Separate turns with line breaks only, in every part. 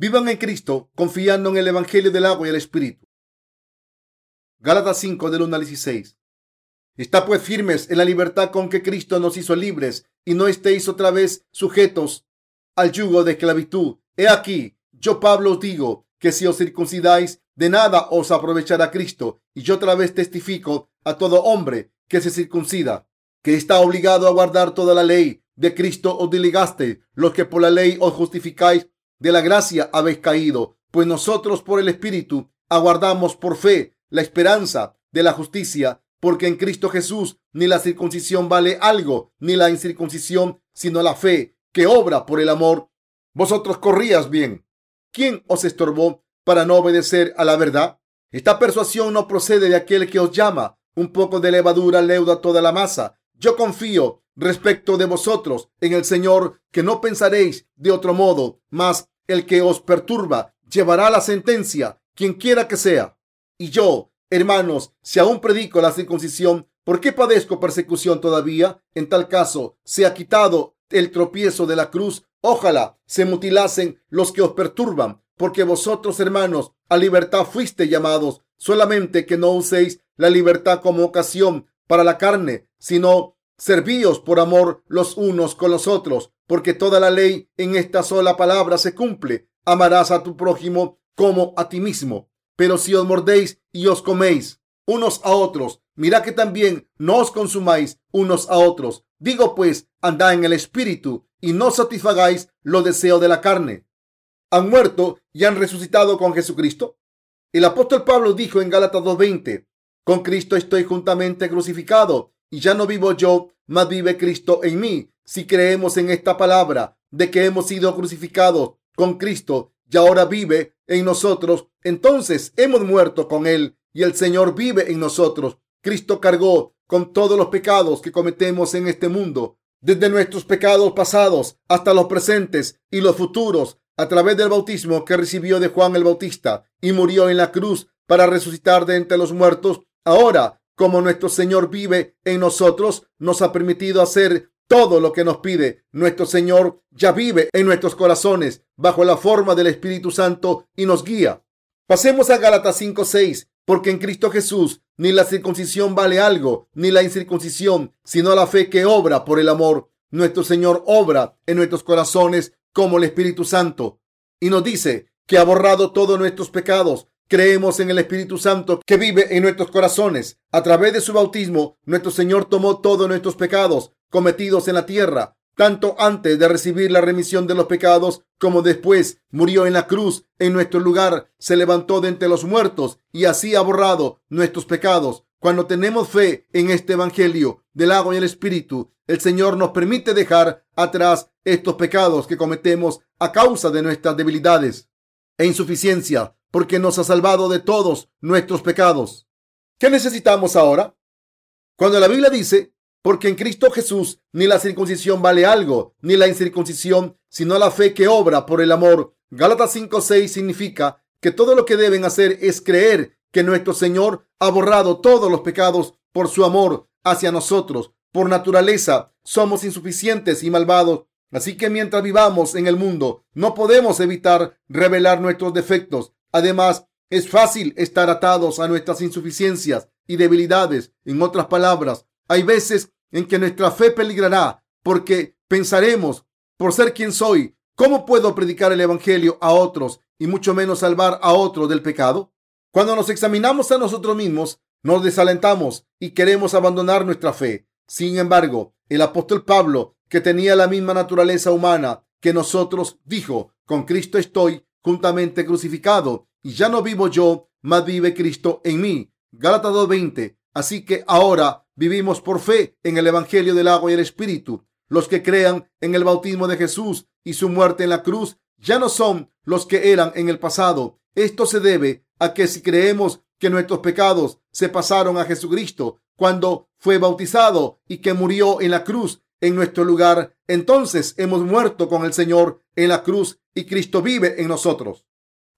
Vivan en Cristo, confiando en el Evangelio del agua y el Espíritu. Gálatas 5 del 1 al 16. Está pues firmes en la libertad con que Cristo nos hizo libres y no estéis otra vez sujetos al yugo de esclavitud. He aquí, yo Pablo os digo que si os circuncidáis, de nada os aprovechará Cristo. Y yo otra vez testifico a todo hombre que se circuncida, que está obligado a guardar toda la ley. De Cristo os delegaste, los que por la ley os justificáis de la gracia habéis caído, pues nosotros por el Espíritu aguardamos por fe la esperanza de la justicia, porque en Cristo Jesús ni la circuncisión vale algo, ni la incircuncisión, sino la fe que obra por el amor. Vosotros corrías bien. ¿Quién os estorbó para no obedecer a la verdad? Esta persuasión no procede de aquel que os llama. Un poco de levadura leuda toda la masa. Yo confío respecto de vosotros en el Señor, que no pensaréis de otro modo, mas el que os perturba llevará la sentencia, quien quiera que sea. Y yo, hermanos, si aún predico la circuncisión, ¿por qué padezco persecución todavía? En tal caso, se ha quitado el tropiezo de la cruz. Ojalá se mutilasen los que os perturban, porque vosotros, hermanos, a libertad fuiste llamados, solamente que no uséis la libertad como ocasión para la carne, sino Servíos por amor los unos con los otros, porque toda la ley en esta sola palabra se cumple. Amarás a tu prójimo como a ti mismo. Pero si os mordéis y os coméis unos a otros, mirad que también no os consumáis unos a otros. Digo pues, andad en el espíritu y no satisfagáis los deseos de la carne. ¿Han muerto y han resucitado con Jesucristo? El apóstol Pablo dijo en Gálatas 2.20, con Cristo estoy juntamente crucificado y ya no vivo yo, mas vive Cristo en mí. Si creemos en esta palabra de que hemos sido crucificados con Cristo y ahora vive en nosotros, entonces hemos muerto con Él y el Señor vive en nosotros. Cristo cargó con todos los pecados que cometemos en este mundo, desde nuestros pecados pasados hasta los presentes y los futuros, a través del bautismo que recibió de Juan el Bautista y murió en la cruz para resucitar de entre los muertos. Ahora como nuestro Señor vive en nosotros, nos ha permitido hacer todo lo que nos pide. Nuestro Señor ya vive en nuestros corazones bajo la forma del Espíritu Santo y nos guía. Pasemos a Gálatas 5:6, porque en Cristo Jesús ni la circuncisión vale algo, ni la incircuncisión, sino la fe que obra por el amor. Nuestro Señor obra en nuestros corazones como el Espíritu Santo y nos dice que ha borrado todos nuestros pecados Creemos en el Espíritu Santo que vive en nuestros corazones. A través de su bautismo, nuestro Señor tomó todos nuestros pecados cometidos en la tierra, tanto antes de recibir la remisión de los pecados como después murió en la cruz en nuestro lugar, se levantó de entre los muertos y así ha borrado nuestros pecados. Cuando tenemos fe en este Evangelio del agua y el Espíritu, el Señor nos permite dejar atrás estos pecados que cometemos a causa de nuestras debilidades e insuficiencia porque nos ha salvado de todos nuestros pecados. ¿Qué necesitamos ahora? Cuando la Biblia dice, porque en Cristo Jesús ni la circuncisión vale algo, ni la incircuncisión, sino la fe que obra por el amor. Gálatas 5:6 significa que todo lo que deben hacer es creer que nuestro Señor ha borrado todos los pecados por su amor hacia nosotros. Por naturaleza somos insuficientes y malvados, así que mientras vivamos en el mundo no podemos evitar revelar nuestros defectos Además, es fácil estar atados a nuestras insuficiencias y debilidades. En otras palabras, hay veces en que nuestra fe peligrará porque pensaremos, por ser quien soy, ¿cómo puedo predicar el Evangelio a otros y mucho menos salvar a otros del pecado? Cuando nos examinamos a nosotros mismos, nos desalentamos y queremos abandonar nuestra fe. Sin embargo, el apóstol Pablo, que tenía la misma naturaleza humana que nosotros, dijo, con Cristo estoy juntamente crucificado, y ya no vivo yo, mas vive Cristo en mí. Gálatas 2.20. Así que ahora vivimos por fe en el Evangelio del agua y el Espíritu. Los que crean en el bautismo de Jesús y su muerte en la cruz ya no son los que eran en el pasado. Esto se debe a que si creemos que nuestros pecados se pasaron a Jesucristo cuando fue bautizado y que murió en la cruz en nuestro lugar, entonces hemos muerto con el Señor en la cruz y Cristo vive en nosotros.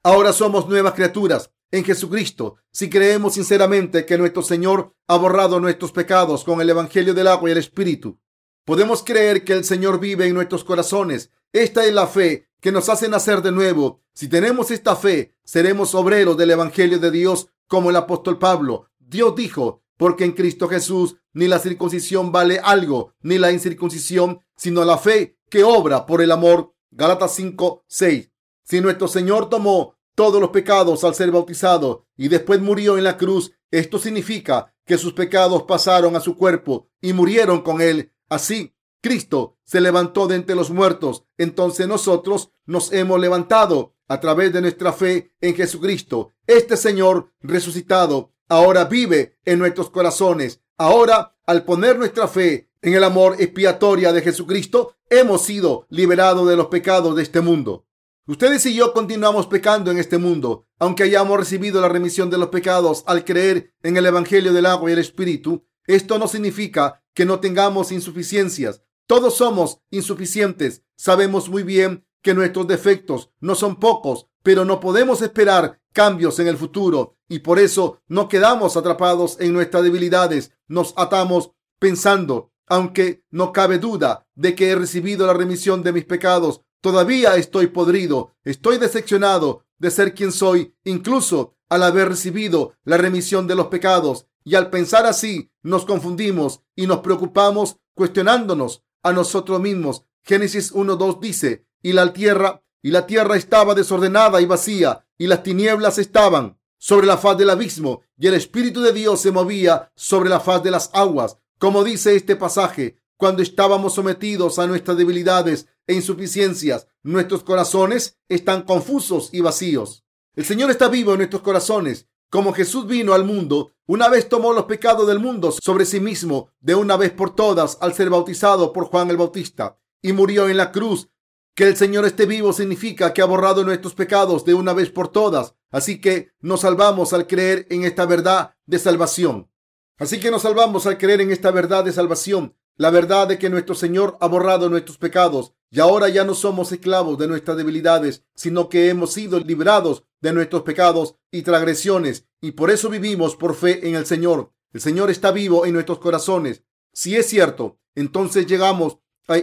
Ahora somos nuevas criaturas en Jesucristo si creemos sinceramente que nuestro Señor ha borrado nuestros pecados con el Evangelio del agua y el Espíritu. Podemos creer que el Señor vive en nuestros corazones Esta es la fe que nos hace nacer de nuevo. Si tenemos esta fe, seremos obreros del Evangelio de Dios como el apóstol Pablo. Dios dijo, porque en Cristo Jesús ni la circuncisión vale algo, ni la incircuncisión, sino la fe que obra por el amor. Gálatas 5, 6. Si nuestro Señor tomó todos los pecados al ser bautizado y después murió en la cruz, esto significa que sus pecados pasaron a su cuerpo y murieron con él. Así, Cristo se levantó de entre los muertos. Entonces nosotros nos hemos levantado a través de nuestra fe en Jesucristo. Este Señor resucitado ahora vive en nuestros corazones. Ahora, al poner nuestra fe en el amor expiatoria de Jesucristo, hemos sido liberados de los pecados de este mundo. Ustedes y yo continuamos pecando en este mundo, aunque hayamos recibido la remisión de los pecados al creer en el Evangelio del agua y el Espíritu. Esto no significa que no tengamos insuficiencias. Todos somos insuficientes. Sabemos muy bien que nuestros defectos no son pocos, pero no podemos esperar cambios en el futuro y por eso no quedamos atrapados en nuestras debilidades. Nos atamos pensando, aunque no cabe duda de que he recibido la remisión de mis pecados, Todavía estoy podrido, estoy decepcionado de ser quien soy, incluso al haber recibido la remisión de los pecados. Y al pensar así, nos confundimos y nos preocupamos cuestionándonos a nosotros mismos. Génesis 1.2 dice, y la tierra, y la tierra estaba desordenada y vacía, y las tinieblas estaban sobre la faz del abismo, y el Espíritu de Dios se movía sobre la faz de las aguas. Como dice este pasaje, cuando estábamos sometidos a nuestras debilidades e insuficiencias, nuestros corazones están confusos y vacíos. El Señor está vivo en nuestros corazones. Como Jesús vino al mundo, una vez tomó los pecados del mundo sobre sí mismo de una vez por todas al ser bautizado por Juan el Bautista y murió en la cruz. Que el Señor esté vivo significa que ha borrado nuestros pecados de una vez por todas. Así que nos salvamos al creer en esta verdad de salvación. Así que nos salvamos al creer en esta verdad de salvación la verdad de que nuestro Señor ha borrado nuestros pecados y ahora ya no somos esclavos de nuestras debilidades, sino que hemos sido librados de nuestros pecados y transgresiones y por eso vivimos por fe en el Señor. El Señor está vivo en nuestros corazones. Si es cierto, entonces llegamos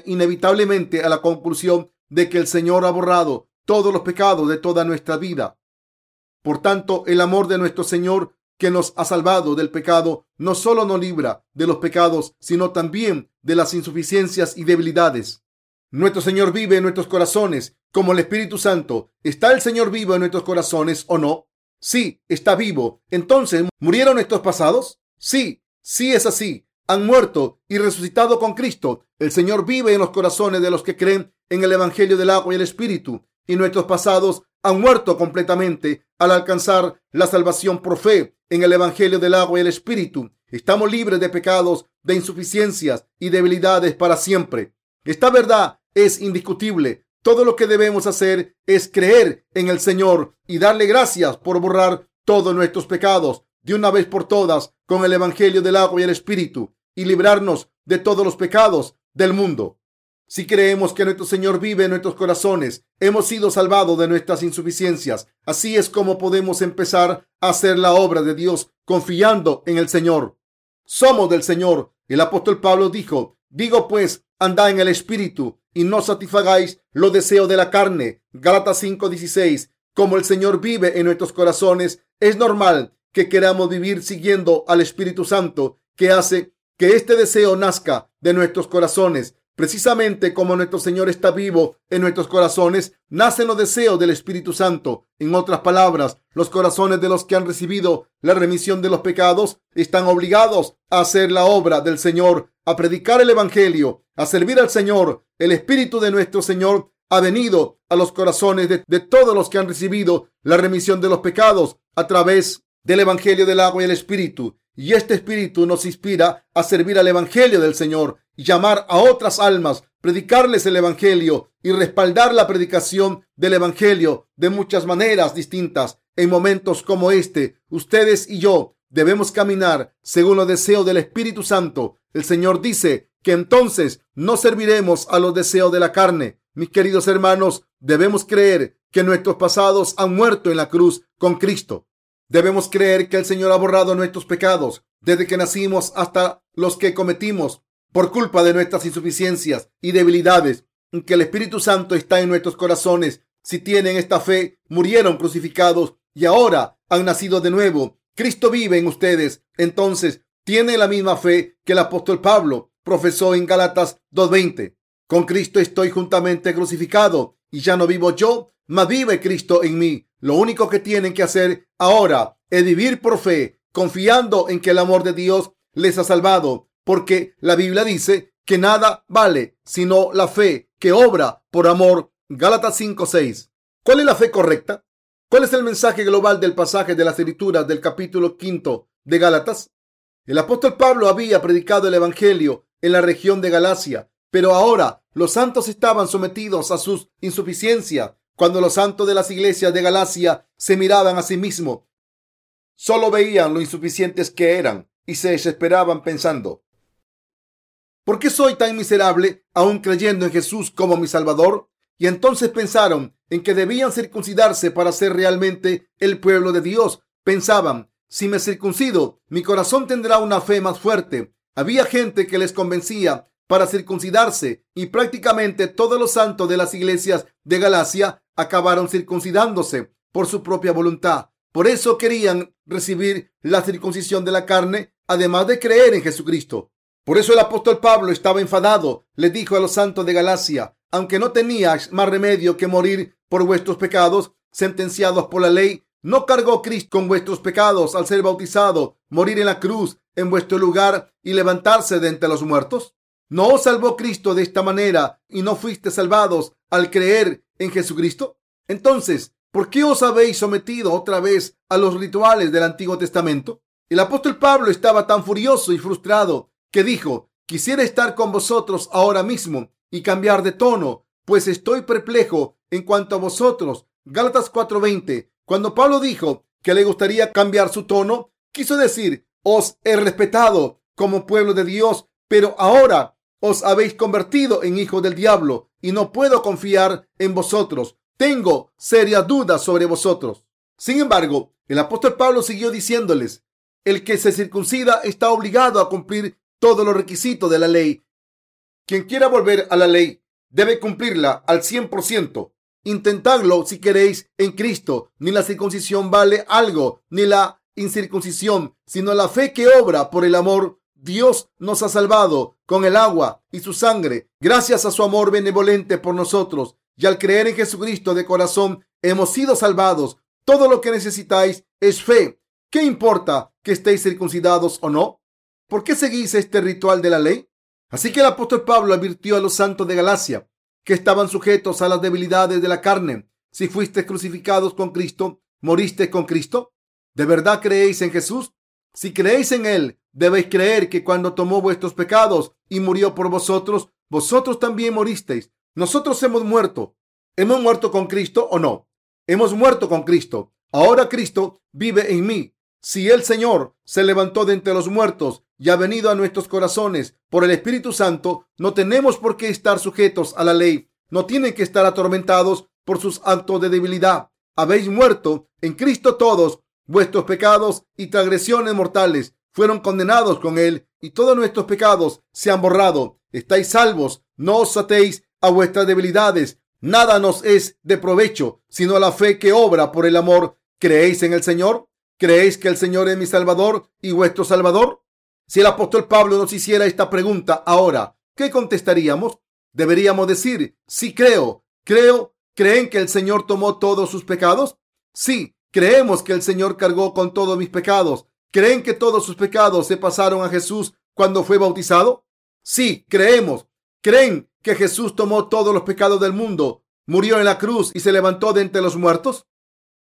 inevitablemente a la conclusión de que el Señor ha borrado todos los pecados de toda nuestra vida. Por tanto, el amor de nuestro Señor que nos ha salvado del pecado, no solo nos libra de los pecados, sino también de las insuficiencias y debilidades. Nuestro Señor vive en nuestros corazones, como el Espíritu Santo. ¿Está el Señor vivo en nuestros corazones o no? Sí, está vivo. Entonces, ¿murieron nuestros pasados? Sí, sí es así. Han muerto y resucitado con Cristo. El Señor vive en los corazones de los que creen en el Evangelio del agua y el Espíritu. Y nuestros pasados han muerto completamente al alcanzar la salvación por fe en el Evangelio del agua y el Espíritu. Estamos libres de pecados, de insuficiencias y debilidades para siempre. Esta verdad es indiscutible. Todo lo que debemos hacer es creer en el Señor y darle gracias por borrar todos nuestros pecados de una vez por todas con el Evangelio del agua y el Espíritu y librarnos de todos los pecados del mundo. Si creemos que nuestro Señor vive en nuestros corazones, hemos sido salvados de nuestras insuficiencias. Así es como podemos empezar a hacer la obra de Dios confiando en el Señor. Somos del Señor. El apóstol Pablo dijo, digo pues, andad en el Espíritu y no satisfagáis los deseos de la carne. Gálatas 5:16. Como el Señor vive en nuestros corazones, es normal que queramos vivir siguiendo al Espíritu Santo que hace que este deseo nazca de nuestros corazones. Precisamente como nuestro Señor está vivo en nuestros corazones, nacen los deseos del Espíritu Santo. En otras palabras, los corazones de los que han recibido la remisión de los pecados están obligados a hacer la obra del Señor, a predicar el Evangelio, a servir al Señor. El Espíritu de nuestro Señor ha venido a los corazones de, todos los que han recibido la remisión de los pecados a través del Evangelio del agua y el Espíritu. Y este Espíritu nos inspira a servir al Evangelio del Señor llamar a otras almas, predicarles el Evangelio y respaldar la predicación del Evangelio de muchas maneras distintas. En momentos como este, ustedes y yo debemos caminar según los deseos del Espíritu Santo. El Señor dice que entonces no serviremos a los deseos de la carne. Mis queridos hermanos, debemos creer que nuestros pasados han muerto en la cruz con Cristo. Debemos creer que el Señor ha borrado nuestros pecados desde que nacimos hasta los que cometimos por culpa de nuestras insuficiencias y debilidades. que el Espíritu Santo está en nuestros corazones, si tienen esta fe, murieron crucificados y ahora han nacido de nuevo. Cristo vive en ustedes. Entonces, tienen la misma fe que el apóstol Pablo profesó en Galatas 2.20. Con Cristo estoy juntamente crucificado y ya no vivo yo, mas vive Cristo en mí. Lo único que tienen que hacer ahora es vivir por fe, confiando en que el amor de Dios les ha salvado, porque la Biblia dice que nada vale sino la fe que obra por amor. Gálatas 5:6. ¿Cuál es la fe correcta? ¿Cuál es el mensaje global del pasaje de las escrituras del capítulo quinto de Gálatas? El apóstol Pablo había predicado el evangelio en la región de Galacia, pero ahora los santos estaban sometidos a su insuficiencia. Cuando los santos de las iglesias de Galacia se miraban a sí mismos, solo veían lo insuficientes que eran y se desesperaban pensando, ¿por qué soy tan miserable aún creyendo en Jesús como mi Salvador? Y entonces pensaron en que debían circuncidarse para ser realmente el pueblo de Dios. Pensaban, si me circuncido, mi corazón tendrá una fe más fuerte. Había gente que les convencía para circuncidarse y prácticamente todos los santos de las iglesias de Galacia acabaron circuncidándose por su propia voluntad. Por eso querían recibir la circuncisión de la carne, además de creer en Jesucristo. Por eso el apóstol Pablo estaba enfadado. Le dijo a los santos de Galacia, aunque no teníais más remedio que morir por vuestros pecados, sentenciados por la ley, ¿no cargó Cristo con vuestros pecados al ser bautizado, morir en la cruz en vuestro lugar y levantarse de entre los muertos? ¿No os salvó Cristo de esta manera y no fuiste salvados al creer en Jesucristo? Entonces, ¿por qué os habéis sometido otra vez a los rituales del Antiguo Testamento? El apóstol Pablo estaba tan furioso y frustrado que dijo, quisiera estar con vosotros ahora mismo y cambiar de tono, pues estoy perplejo en cuanto a vosotros. Gálatas 4:20. Cuando Pablo dijo que le gustaría cambiar su tono, quiso decir, os he respetado como pueblo de Dios, pero ahora os habéis convertido en hijos del diablo y no puedo confiar en vosotros. Tengo serias dudas sobre vosotros. Sin embargo, el apóstol Pablo siguió diciéndoles, el que se circuncida está obligado a cumplir todos los requisitos de la ley. Quien quiera volver a la ley debe cumplirla al 100%. Intentadlo si queréis en Cristo. Ni la circuncisión vale algo, ni la incircuncisión, sino la fe que obra por el amor Dios nos ha salvado con el agua y su sangre, gracias a su amor benevolente por nosotros. Y al creer en Jesucristo de corazón, hemos sido salvados. Todo lo que necesitáis es fe. ¿Qué importa que estéis circuncidados o no? ¿Por qué seguís este ritual de la ley? Así que el apóstol Pablo advirtió a los santos de Galacia que estaban sujetos a las debilidades de la carne. Si fuiste crucificados con Cristo, moriste con Cristo. ¿De verdad creéis en Jesús? Si creéis en Él, debéis creer que cuando tomó vuestros pecados y murió por vosotros, vosotros también moristeis. Nosotros hemos muerto. ¿Hemos muerto con Cristo o no? Hemos muerto con Cristo. Ahora Cristo vive en mí. Si el Señor se levantó de entre los muertos y ha venido a nuestros corazones por el Espíritu Santo, no tenemos por qué estar sujetos a la ley. No tienen que estar atormentados por sus actos de debilidad. Habéis muerto en Cristo todos Vuestros pecados y transgresiones mortales fueron condenados con él y todos nuestros pecados se han borrado. Estáis salvos, no os atéis a vuestras debilidades. Nada nos es de provecho, sino la fe que obra por el amor. ¿Creéis en el Señor? ¿Creéis que el Señor es mi Salvador y vuestro Salvador? Si el apóstol Pablo nos hiciera esta pregunta ahora, ¿qué contestaríamos? Deberíamos decir, sí creo, creo, ¿creen que el Señor tomó todos sus pecados? Sí, Creemos que el Señor cargó con todos mis pecados. ¿Creen que todos sus pecados se pasaron a Jesús cuando fue bautizado? Sí, creemos. ¿Creen que Jesús tomó todos los pecados del mundo, murió en la cruz y se levantó de entre los muertos?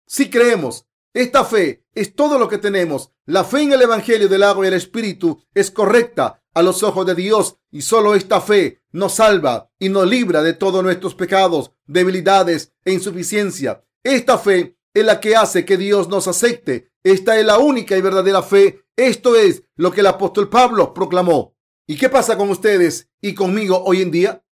Sí creemos. Esta fe es todo lo que tenemos. La fe en el Evangelio del agua y el Espíritu es correcta a los ojos de Dios y solo esta fe nos salva y nos libra de todos nuestros pecados, debilidades e insuficiencia. Esta fe es la que hace que Dios nos acepte. Esta es la única y verdadera fe. Esto es lo que el apóstol Pablo proclamó. ¿Y qué pasa con ustedes y conmigo hoy en día?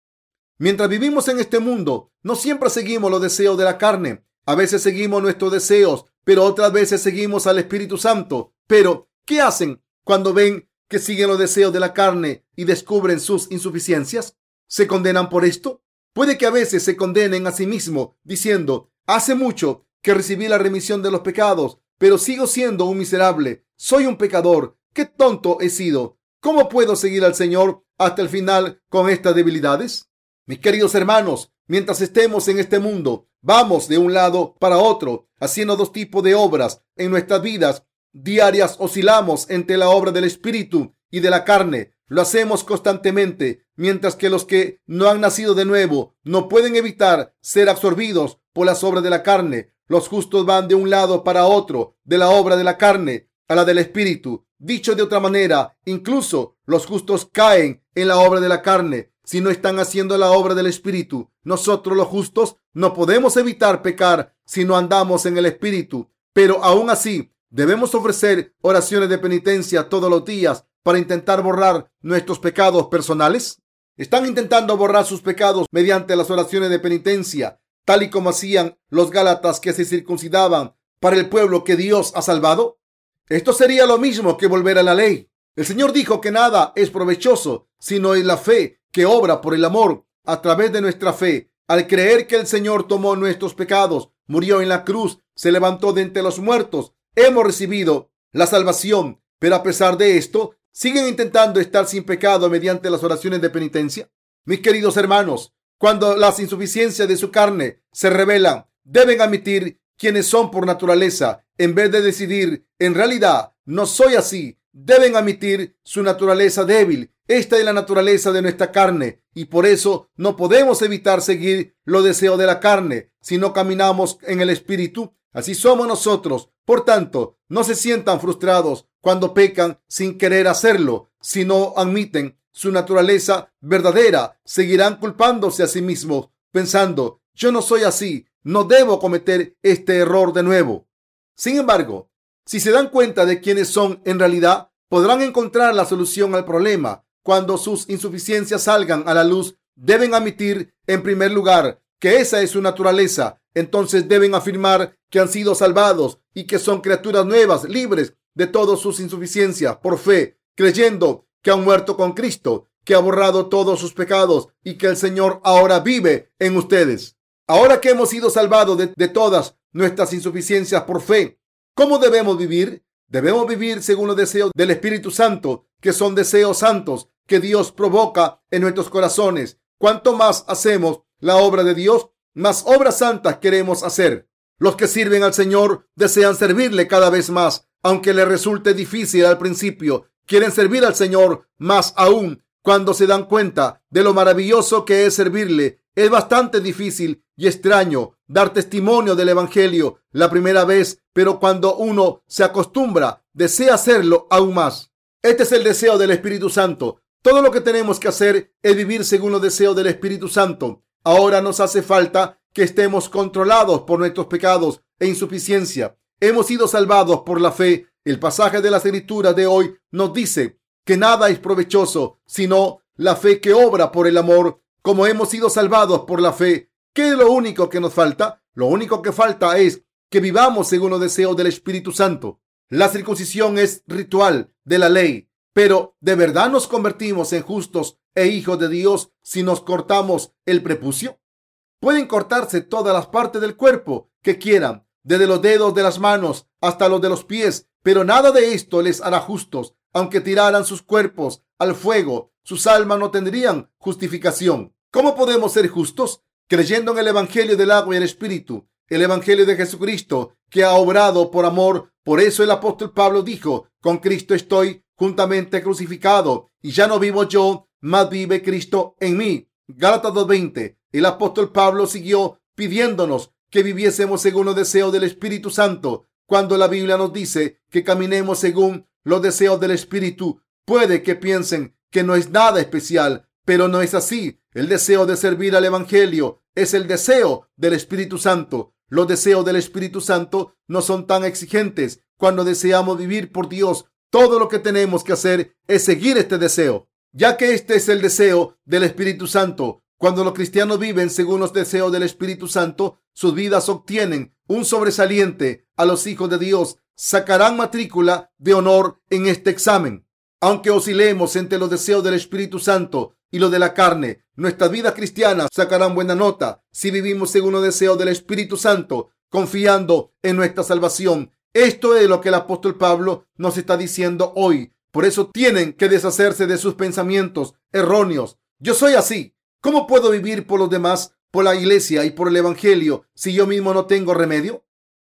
Mientras vivimos en este mundo, no siempre seguimos los deseos de la carne. A veces seguimos nuestros deseos, pero otras veces seguimos al Espíritu Santo. Pero, ¿qué hacen cuando ven que siguen los deseos de la carne y descubren sus insuficiencias? ¿Se condenan por esto? Puede que a veces se condenen a sí mismo diciendo, hace mucho que recibí la remisión de los pecados, pero sigo siendo un miserable. Soy un pecador. Qué tonto he sido. ¿Cómo puedo seguir al Señor hasta el final con estas debilidades? Mis queridos hermanos, mientras estemos en este mundo, vamos de un lado para otro, haciendo dos tipos de obras en nuestras vidas diarias. Oscilamos entre la obra del Espíritu y de la carne. Lo hacemos constantemente, mientras que los que no han nacido de nuevo no pueden evitar ser absorbidos por las obras de la carne. Los justos van de un lado para otro, de la obra de la carne a la del Espíritu. Dicho de otra manera, incluso los justos caen en la obra de la carne si no están haciendo la obra del Espíritu. Nosotros los justos no podemos evitar pecar si no andamos en el Espíritu, pero aún así debemos ofrecer oraciones de penitencia todos los días para intentar borrar nuestros pecados personales? ¿Están intentando borrar sus pecados mediante las oraciones de penitencia, tal y como hacían los Gálatas que se circuncidaban para el pueblo que Dios ha salvado? Esto sería lo mismo que volver a la ley. El Señor dijo que nada es provechoso, sino en la fe que obra por el amor a través de nuestra fe. Al creer que el Señor tomó nuestros pecados, murió en la cruz, se levantó de entre los muertos, hemos recibido la salvación. Pero a pesar de esto, ¿Siguen intentando estar sin pecado mediante las oraciones de penitencia? Mis queridos hermanos, cuando las insuficiencias de su carne se revelan, deben admitir quienes son por naturaleza, en vez de decidir, en realidad, no soy así. Deben admitir su naturaleza débil. Esta es la naturaleza de nuestra carne y por eso no podemos evitar seguir los deseos de la carne si no caminamos en el espíritu. Así somos nosotros. Por tanto, no se sientan frustrados cuando pecan sin querer hacerlo, si no admiten su naturaleza verdadera, seguirán culpándose a sí mismos, pensando, yo no soy así, no debo cometer este error de nuevo. Sin embargo, si se dan cuenta de quiénes son en realidad, podrán encontrar la solución al problema. Cuando sus insuficiencias salgan a la luz, deben admitir, en primer lugar, que esa es su naturaleza. Entonces deben afirmar que han sido salvados y que son criaturas nuevas, libres de todas sus insuficiencias por fe, creyendo que han muerto con Cristo, que ha borrado todos sus pecados y que el Señor ahora vive en ustedes. Ahora que hemos sido salvados de, de todas nuestras insuficiencias por fe, ¿cómo debemos vivir? Debemos vivir según los deseos del Espíritu Santo, que son deseos santos que Dios provoca en nuestros corazones. Cuanto más hacemos la obra de Dios, más obras santas queremos hacer. Los que sirven al Señor desean servirle cada vez más aunque le resulte difícil al principio, quieren servir al Señor más aún cuando se dan cuenta de lo maravilloso que es servirle. Es bastante difícil y extraño dar testimonio del Evangelio la primera vez, pero cuando uno se acostumbra, desea hacerlo aún más. Este es el deseo del Espíritu Santo. Todo lo que tenemos que hacer es vivir según los deseos del Espíritu Santo. Ahora nos hace falta que estemos controlados por nuestros pecados e insuficiencia. Hemos sido salvados por la fe. El pasaje de la escritura de hoy nos dice que nada es provechoso sino la fe que obra por el amor. Como hemos sido salvados por la fe, ¿qué es lo único que nos falta? Lo único que falta es que vivamos según los deseos del Espíritu Santo. La circuncisión es ritual de la ley, pero ¿de verdad nos convertimos en justos e hijos de Dios si nos cortamos el prepucio? Pueden cortarse todas las partes del cuerpo que quieran, desde los dedos de las manos hasta los de los pies, pero nada de esto les hará justos, aunque tiraran sus cuerpos al fuego, sus almas no tendrían justificación. ¿Cómo podemos ser justos? Creyendo en el Evangelio del agua y el Espíritu, el Evangelio de Jesucristo, que ha obrado por amor. Por eso el apóstol Pablo dijo, con Cristo estoy juntamente crucificado, y ya no vivo yo, mas vive Cristo en mí. Gálatas 2.20. El apóstol Pablo siguió pidiéndonos que viviésemos según los deseos del Espíritu Santo. Cuando la Biblia nos dice que caminemos según los deseos del Espíritu, puede que piensen que no es nada especial, pero no es así. El deseo de servir al Evangelio es el deseo del Espíritu Santo. Los deseos del Espíritu Santo no son tan exigentes. Cuando deseamos vivir por Dios, todo lo que tenemos que hacer es seguir este deseo, ya que este es el deseo del Espíritu Santo. Cuando los cristianos viven según los deseos del Espíritu Santo, sus vidas obtienen un sobresaliente a los hijos de Dios. Sacarán matrícula de honor en este examen. Aunque oscilemos entre los deseos del Espíritu Santo, y los de la carne. Nuestras vidas cristianas sacarán buena nota si vivimos según los deseos del Espíritu Santo, confiando en nuestra salvación. Esto es lo que el apóstol Pablo nos está diciendo hoy. Por eso tienen que deshacerse de sus pensamientos erróneos. Yo soy así. ¿Cómo puedo vivir por los demás, por la iglesia y por el Evangelio si yo mismo no tengo remedio?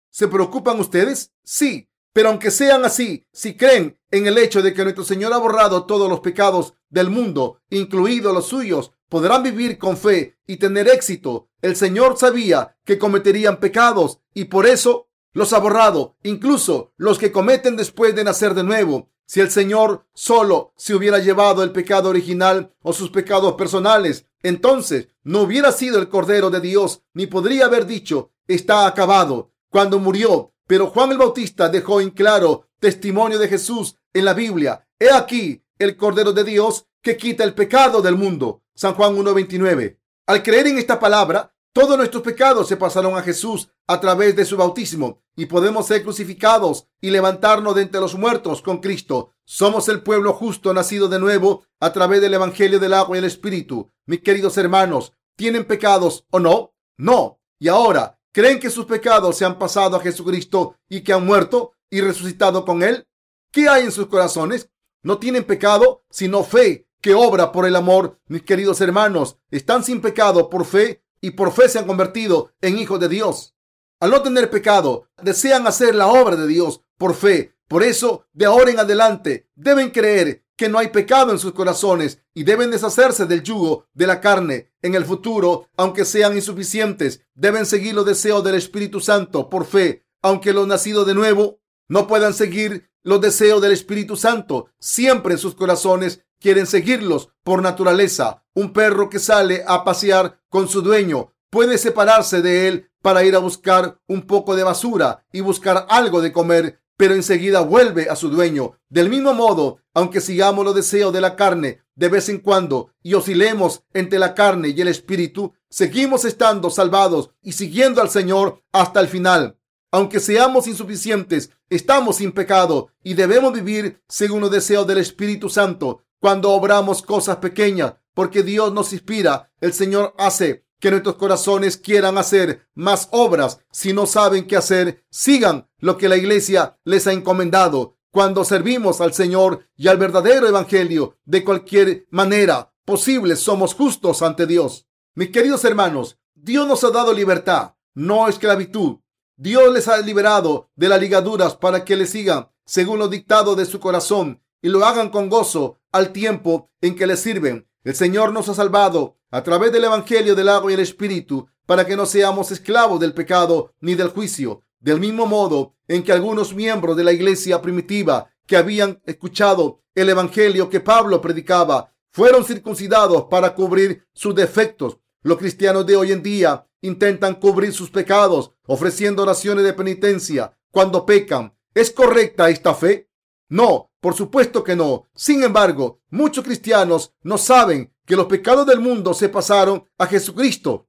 ¿Se preocupan ustedes? Sí, pero aunque sean así, si creen en el hecho de que nuestro Señor ha borrado todos los pecados del mundo, incluidos los suyos, podrán vivir con fe y tener éxito. El Señor sabía que cometerían pecados y por eso los ha borrado, incluso los que cometen después de nacer de nuevo. Si el Señor solo se hubiera llevado el pecado original o sus pecados personales, entonces no hubiera sido el Cordero de Dios, ni podría haber dicho, está acabado cuando murió. Pero Juan el Bautista dejó en claro testimonio de Jesús en la Biblia. He aquí el Cordero de Dios que quita el pecado del mundo. San Juan 1.29. Al creer en esta palabra, todos nuestros pecados se pasaron a Jesús a través de su bautismo y podemos ser crucificados y levantarnos de entre los muertos con Cristo. Somos el pueblo justo nacido de nuevo a través del Evangelio del agua y el Espíritu. Mis queridos hermanos, ¿tienen pecados o no? No. Y ahora, ¿Creen que sus pecados se han pasado a Jesucristo y que han muerto y resucitado con Él? ¿Qué hay en sus corazones? No tienen pecado, sino fe que obra por el amor. Mis queridos hermanos, están sin pecado por fe y por fe se han convertido en hijos de Dios. Al no tener pecado, desean hacer la obra de Dios por fe. Por eso, de ahora en adelante, deben creer que no hay pecado en sus corazones y deben deshacerse del yugo de la carne. En el futuro, aunque sean insuficientes, deben seguir los deseos del Espíritu Santo por fe, aunque los nacidos de nuevo no puedan seguir los deseos del Espíritu Santo. Siempre en sus corazones quieren seguirlos por naturaleza. Un perro que sale a pasear con su dueño puede separarse de él para ir a buscar un poco de basura y buscar algo de comer, pero enseguida vuelve a su dueño. Del mismo modo, aunque sigamos los deseos de la carne de vez en cuando y oscilemos entre la carne y el espíritu, seguimos estando salvados y siguiendo al Señor hasta el final. Aunque seamos insuficientes, estamos sin pecado y debemos vivir según los deseos del Espíritu Santo. Cuando obramos cosas pequeñas, porque Dios nos inspira, el Señor hace que nuestros corazones quieran hacer más obras. Si no saben qué hacer, sigan lo que la iglesia les ha encomendado. Cuando servimos al Señor y al verdadero Evangelio de cualquier manera posible, somos justos ante Dios. Mis queridos hermanos, Dios nos ha dado libertad, no esclavitud. Dios les ha liberado de las ligaduras para que le sigan según los dictados de su corazón y lo hagan con gozo al tiempo en que le sirven. El Señor nos ha salvado a través del Evangelio del agua y el Espíritu para que no seamos esclavos del pecado ni del juicio. Del mismo modo en que algunos miembros de la iglesia primitiva que habían escuchado el Evangelio que Pablo predicaba fueron circuncidados para cubrir sus defectos. Los cristianos de hoy en día intentan cubrir sus pecados ofreciendo oraciones de penitencia cuando pecan. ¿Es correcta esta fe? No, por supuesto que no. Sin embargo, muchos cristianos no saben que los pecados del mundo se pasaron a Jesucristo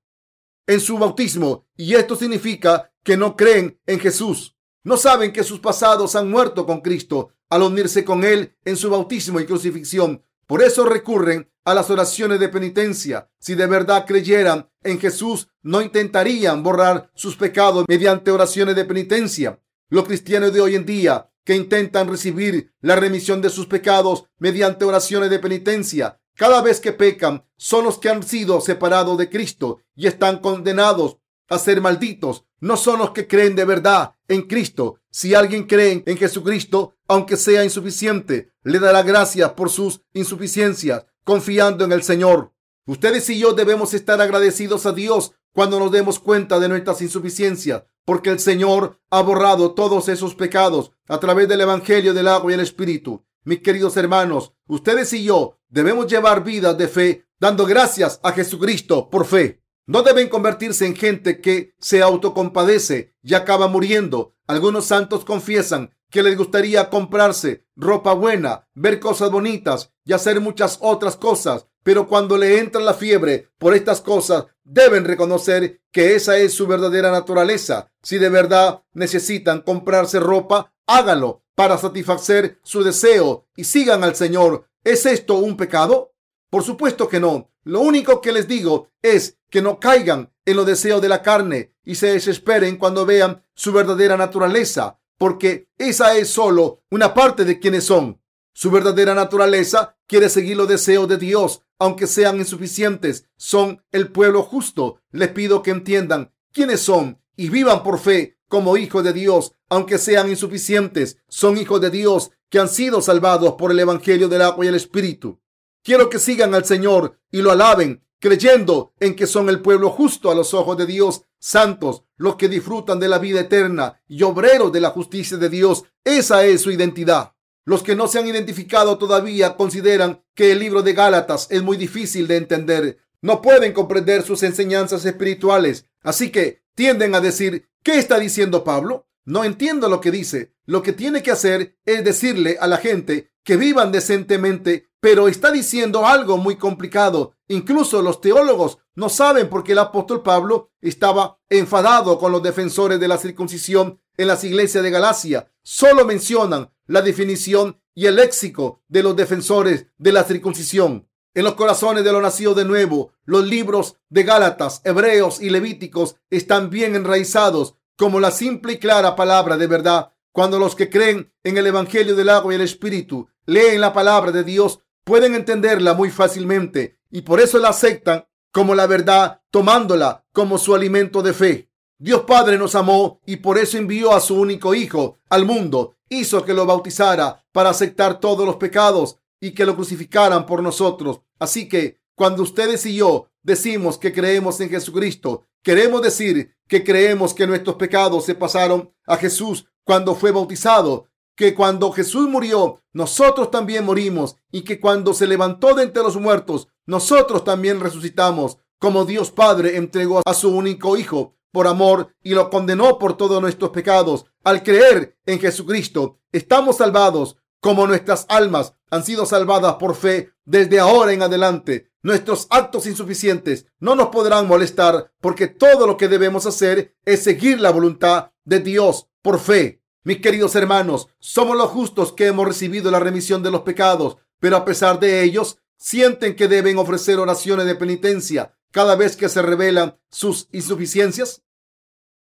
en su bautismo y esto significa que no creen en Jesús. No saben que sus pasados han muerto con Cristo al unirse con Él en su bautismo y crucifixión. Por eso recurren a las oraciones de penitencia. Si de verdad creyeran en Jesús, no intentarían borrar sus pecados mediante oraciones de penitencia. Los cristianos de hoy en día que intentan recibir la remisión de sus pecados mediante oraciones de penitencia. Cada vez que pecan, son los que han sido separados de Cristo y están condenados a ser malditos. No son los que creen de verdad en Cristo. Si alguien cree en Jesucristo, aunque sea insuficiente, le dará gracias por sus insuficiencias, confiando en el Señor. Ustedes y yo debemos estar agradecidos a Dios cuando nos demos cuenta de nuestras insuficiencias, porque el Señor ha borrado todos esos pecados a través del Evangelio del agua y el Espíritu. Mis queridos hermanos, ustedes y yo debemos llevar vidas de fe, dando gracias a Jesucristo por fe. No deben convertirse en gente que se autocompadece y acaba muriendo. Algunos santos confiesan que les gustaría comprarse ropa buena, ver cosas bonitas y hacer muchas otras cosas, pero cuando le entra la fiebre por estas cosas, deben reconocer que esa es su verdadera naturaleza. Si de verdad necesitan comprarse ropa, háganlo para satisfacer su deseo y sigan al Señor. ¿Es esto un pecado? Por supuesto que no. Lo único que les digo es que no caigan en los deseos de la carne y se desesperen cuando vean su verdadera naturaleza, porque esa es solo una parte de quienes son. Su verdadera naturaleza quiere seguir los deseos de Dios, aunque sean insuficientes. Son el pueblo justo. Les pido que entiendan quiénes son y vivan por fe como hijos de Dios, aunque sean insuficientes. Son hijos de Dios que han sido salvados por el Evangelio del agua y el Espíritu. Quiero que sigan al Señor y lo alaben, creyendo en que son el pueblo justo a los ojos de Dios, santos, los que disfrutan de la vida eterna y obreros de la justicia de Dios. Esa es su identidad. Los que no se han identificado todavía consideran que el libro de Gálatas es muy difícil de entender. No pueden comprender sus enseñanzas espirituales. Así que tienden a decir, ¿qué está diciendo Pablo? No entiendo lo que dice. Lo que tiene que hacer es decirle a la gente que vivan decentemente, pero está diciendo algo muy complicado. Incluso los teólogos no saben por qué el apóstol Pablo estaba enfadado con los defensores de la circuncisión en las iglesias de Galacia. Solo mencionan la definición y el léxico de los defensores de la circuncisión. En los corazones de los nacidos de nuevo, los libros de Gálatas, Hebreos y Levíticos están bien enraizados como la simple y clara palabra de verdad. Cuando los que creen en el Evangelio del agua y el Espíritu leen la palabra de Dios, pueden entenderla muy fácilmente y por eso la aceptan como la verdad, tomándola como su alimento de fe. Dios Padre nos amó y por eso envió a su único Hijo al mundo, hizo que lo bautizara para aceptar todos los pecados y que lo crucificaran por nosotros. Así que cuando ustedes y yo decimos que creemos en Jesucristo, queremos decir que creemos que nuestros pecados se pasaron a Jesús cuando fue bautizado, que cuando Jesús murió, nosotros también morimos y que cuando se levantó de entre los muertos, nosotros también resucitamos, como Dios Padre entregó a su único Hijo por amor y lo condenó por todos nuestros pecados. Al creer en Jesucristo, estamos salvados como nuestras almas han sido salvadas por fe desde ahora en adelante. Nuestros actos insuficientes no nos podrán molestar porque todo lo que debemos hacer es seguir la voluntad de Dios por fe. Mis queridos hermanos, somos los justos que hemos recibido la remisión de los pecados, pero a pesar de ellos, sienten que deben ofrecer oraciones de penitencia cada vez que se revelan sus insuficiencias.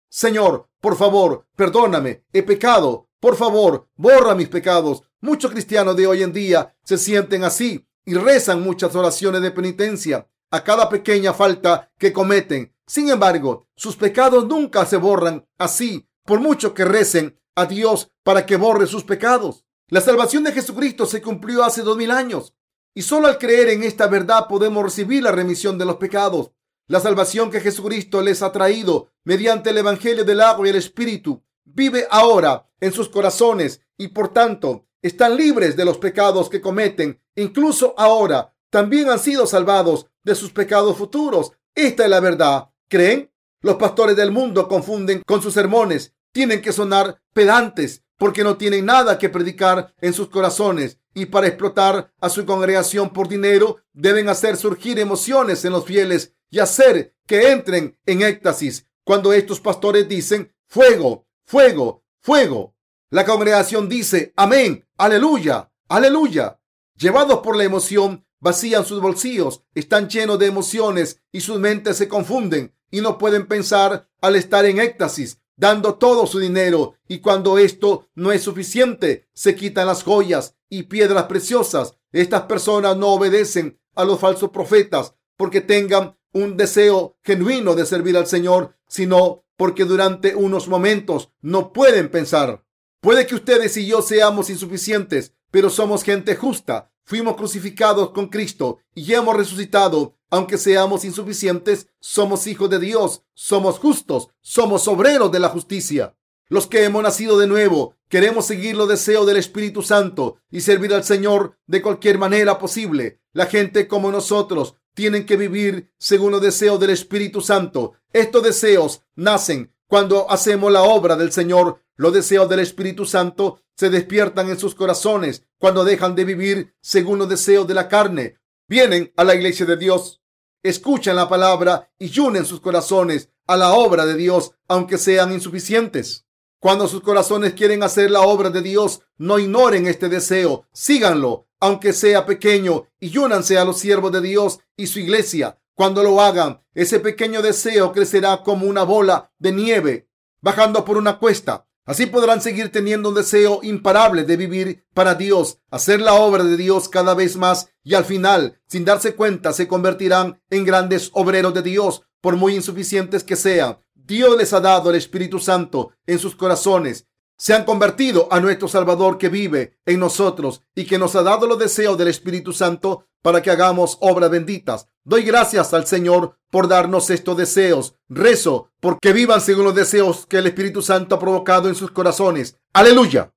Señor, por favor, perdóname, he pecado. Por favor, borra mis pecados. Muchos cristianos de hoy en día se sienten así y rezan muchas oraciones de penitencia a cada pequeña falta que cometen. Sin embargo, sus pecados nunca se borran así, por mucho que recen a Dios para que borre sus pecados. La salvación de Jesucristo se cumplió hace dos mil años y solo al creer en esta verdad podemos recibir la remisión de los pecados. La salvación que Jesucristo les ha traído mediante el Evangelio del agua y el Espíritu vive ahora en sus corazones y por tanto están libres de los pecados que cometen. Incluso ahora también han sido salvados de sus pecados futuros. Esta es la verdad. ¿Creen? Los pastores del mundo confunden con sus sermones. Tienen que sonar pedantes porque no tienen nada que predicar en sus corazones y para explotar a su congregación por dinero deben hacer surgir emociones en los fieles y hacer que entren en éxtasis cuando estos pastores dicen fuego, fuego, fuego. La congregación dice amén, aleluya, aleluya. Llevados por la emoción, vacían sus bolsillos, están llenos de emociones y sus mentes se confunden y no pueden pensar al estar en éxtasis, dando todo su dinero. Y cuando esto no es suficiente, se quitan las joyas y piedras preciosas. Estas personas no obedecen a los falsos profetas porque tengan un deseo genuino de servir al Señor, sino porque durante unos momentos no pueden pensar. Puede que ustedes y yo seamos insuficientes, pero somos gente justa. Fuimos crucificados con Cristo y hemos resucitado. Aunque seamos insuficientes, somos hijos de Dios, somos justos, somos obreros de la justicia. Los que hemos nacido de nuevo queremos seguir los deseos del Espíritu Santo y servir al Señor de cualquier manera posible. La gente como nosotros tienen que vivir según los deseos del Espíritu Santo. Estos deseos nacen cuando hacemos la obra del Señor. Los deseos del Espíritu Santo se despiertan en sus corazones cuando dejan de vivir según los deseos de la carne. Vienen a la iglesia de Dios, escuchan la palabra y unen sus corazones a la obra de Dios, aunque sean insuficientes. Cuando sus corazones quieren hacer la obra de Dios, no ignoren este deseo, síganlo. aunque sea pequeño, y únanse a los siervos de Dios y su iglesia. Cuando lo hagan, ese pequeño deseo crecerá como una bola de nieve bajando por una cuesta. Así podrán seguir teniendo un deseo imparable de vivir para Dios, hacer la obra de Dios cada vez más y al final, sin darse cuenta, se convertirán en grandes obreros de Dios, por muy insuficientes que sean. Dios les ha dado el Espíritu Santo en sus corazones se han convertido a nuestro Salvador que vive en nosotros y que nos ha dado los deseos del Espíritu Santo para que hagamos obras benditas. Doy gracias al Señor por darnos estos deseos. Rezo porque vivan según los deseos que el Espíritu Santo ha provocado en sus corazones. Aleluya.